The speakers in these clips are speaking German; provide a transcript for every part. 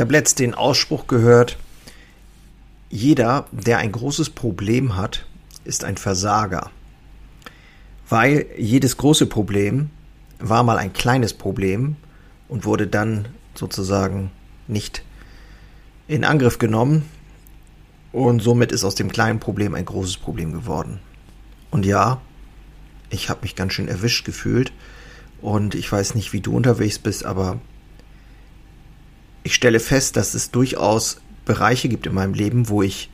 Ich habe letzt den Ausspruch gehört, jeder, der ein großes Problem hat, ist ein Versager. Weil jedes große Problem war mal ein kleines Problem und wurde dann sozusagen nicht in Angriff genommen. Und somit ist aus dem kleinen Problem ein großes Problem geworden. Und ja, ich habe mich ganz schön erwischt gefühlt. Und ich weiß nicht, wie du unterwegs bist, aber ich stelle fest, dass es durchaus Bereiche gibt in meinem Leben, wo ich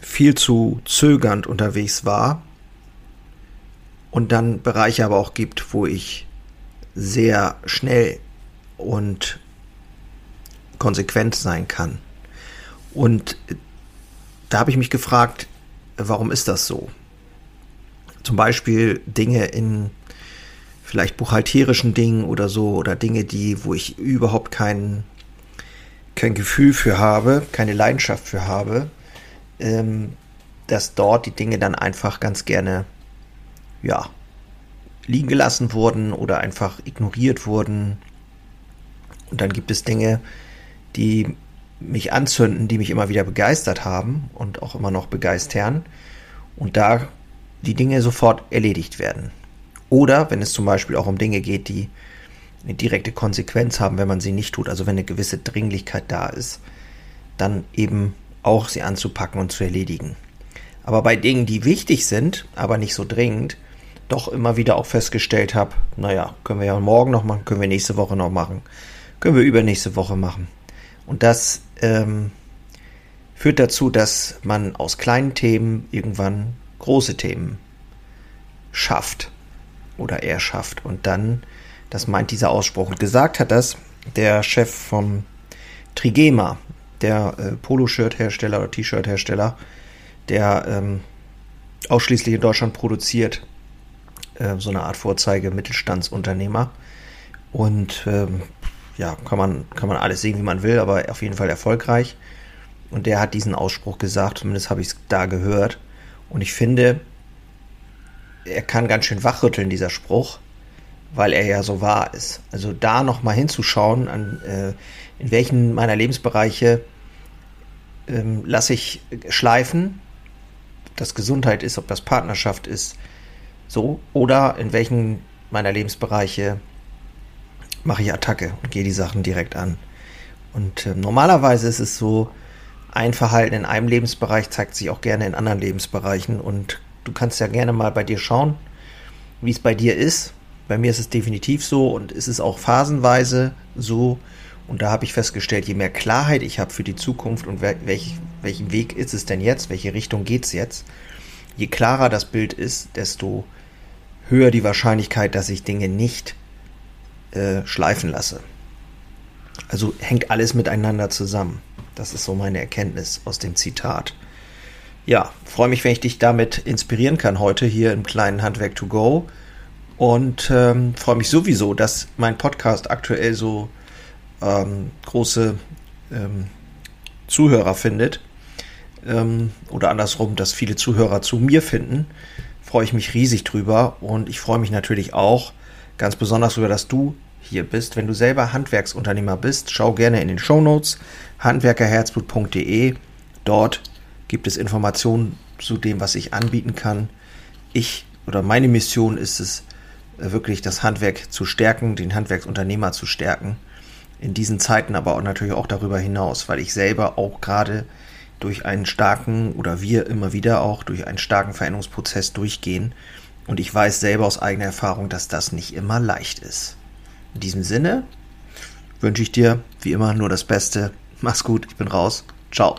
viel zu zögernd unterwegs war und dann Bereiche aber auch gibt, wo ich sehr schnell und konsequent sein kann. Und da habe ich mich gefragt, warum ist das so? Zum Beispiel Dinge in vielleicht buchhalterischen Dingen oder so oder Dinge, die, wo ich überhaupt kein, kein Gefühl für habe, keine Leidenschaft für habe, ähm, dass dort die Dinge dann einfach ganz gerne, ja, liegen gelassen wurden oder einfach ignoriert wurden. Und dann gibt es Dinge, die mich anzünden, die mich immer wieder begeistert haben und auch immer noch begeistern. Und da die Dinge sofort erledigt werden. Oder wenn es zum Beispiel auch um Dinge geht, die eine direkte Konsequenz haben, wenn man sie nicht tut, also wenn eine gewisse Dringlichkeit da ist, dann eben auch sie anzupacken und zu erledigen. Aber bei Dingen, die wichtig sind, aber nicht so dringend, doch immer wieder auch festgestellt habe, naja, können wir ja morgen noch machen, können wir nächste Woche noch machen, können wir übernächste Woche machen. Und das ähm, führt dazu, dass man aus kleinen Themen irgendwann große Themen schafft oder er schafft. Und dann, das meint dieser Ausspruch. Und gesagt hat das der Chef vom Trigema, der äh, Poloshirt-Hersteller oder T-Shirt-Hersteller, der ähm, ausschließlich in Deutschland produziert, äh, so eine Art Vorzeige-Mittelstandsunternehmer. Und ähm, ja, kann man, kann man alles sehen, wie man will, aber auf jeden Fall erfolgreich. Und der hat diesen Ausspruch gesagt, zumindest habe ich es da gehört. Und ich finde, er kann ganz schön wachrütteln, dieser Spruch, weil er ja so wahr ist. Also da nochmal hinzuschauen, an, äh, in welchen meiner Lebensbereiche ähm, lasse ich schleifen, ob das Gesundheit ist, ob das Partnerschaft ist, so, oder in welchen meiner Lebensbereiche mache ich Attacke und gehe die Sachen direkt an. Und äh, normalerweise ist es so, ein Verhalten in einem Lebensbereich zeigt sich auch gerne in anderen Lebensbereichen und du kannst ja gerne mal bei dir schauen, wie es bei dir ist. Bei mir ist es definitiv so und es ist auch phasenweise so. Und da habe ich festgestellt, je mehr Klarheit ich habe für die Zukunft und welch, welchen Weg ist es denn jetzt, welche Richtung geht es jetzt, je klarer das Bild ist, desto höher die Wahrscheinlichkeit, dass ich Dinge nicht äh, schleifen lasse. Also hängt alles miteinander zusammen. Das ist so meine Erkenntnis aus dem Zitat ja, freue mich, wenn ich dich damit inspirieren kann heute hier im kleinen Handwerk to go. Und ähm, freue mich sowieso, dass mein Podcast aktuell so ähm, große ähm, Zuhörer findet. Ähm, oder andersrum, dass viele Zuhörer zu mir finden. Freue ich mich riesig drüber. Und ich freue mich natürlich auch ganz besonders darüber, dass du hier bist. Wenn du selber Handwerksunternehmer bist, schau gerne in den Show Notes handwerkerherzblut.de. Dort gibt es Informationen zu dem, was ich anbieten kann. Ich oder meine Mission ist es, äh, wirklich das Handwerk zu stärken, den Handwerksunternehmer zu stärken. In diesen Zeiten aber auch natürlich auch darüber hinaus, weil ich selber auch gerade durch einen starken oder wir immer wieder auch durch einen starken Veränderungsprozess durchgehen. Und ich weiß selber aus eigener Erfahrung, dass das nicht immer leicht ist. In diesem Sinne wünsche ich dir wie immer nur das Beste. Mach's gut, ich bin raus. Ciao.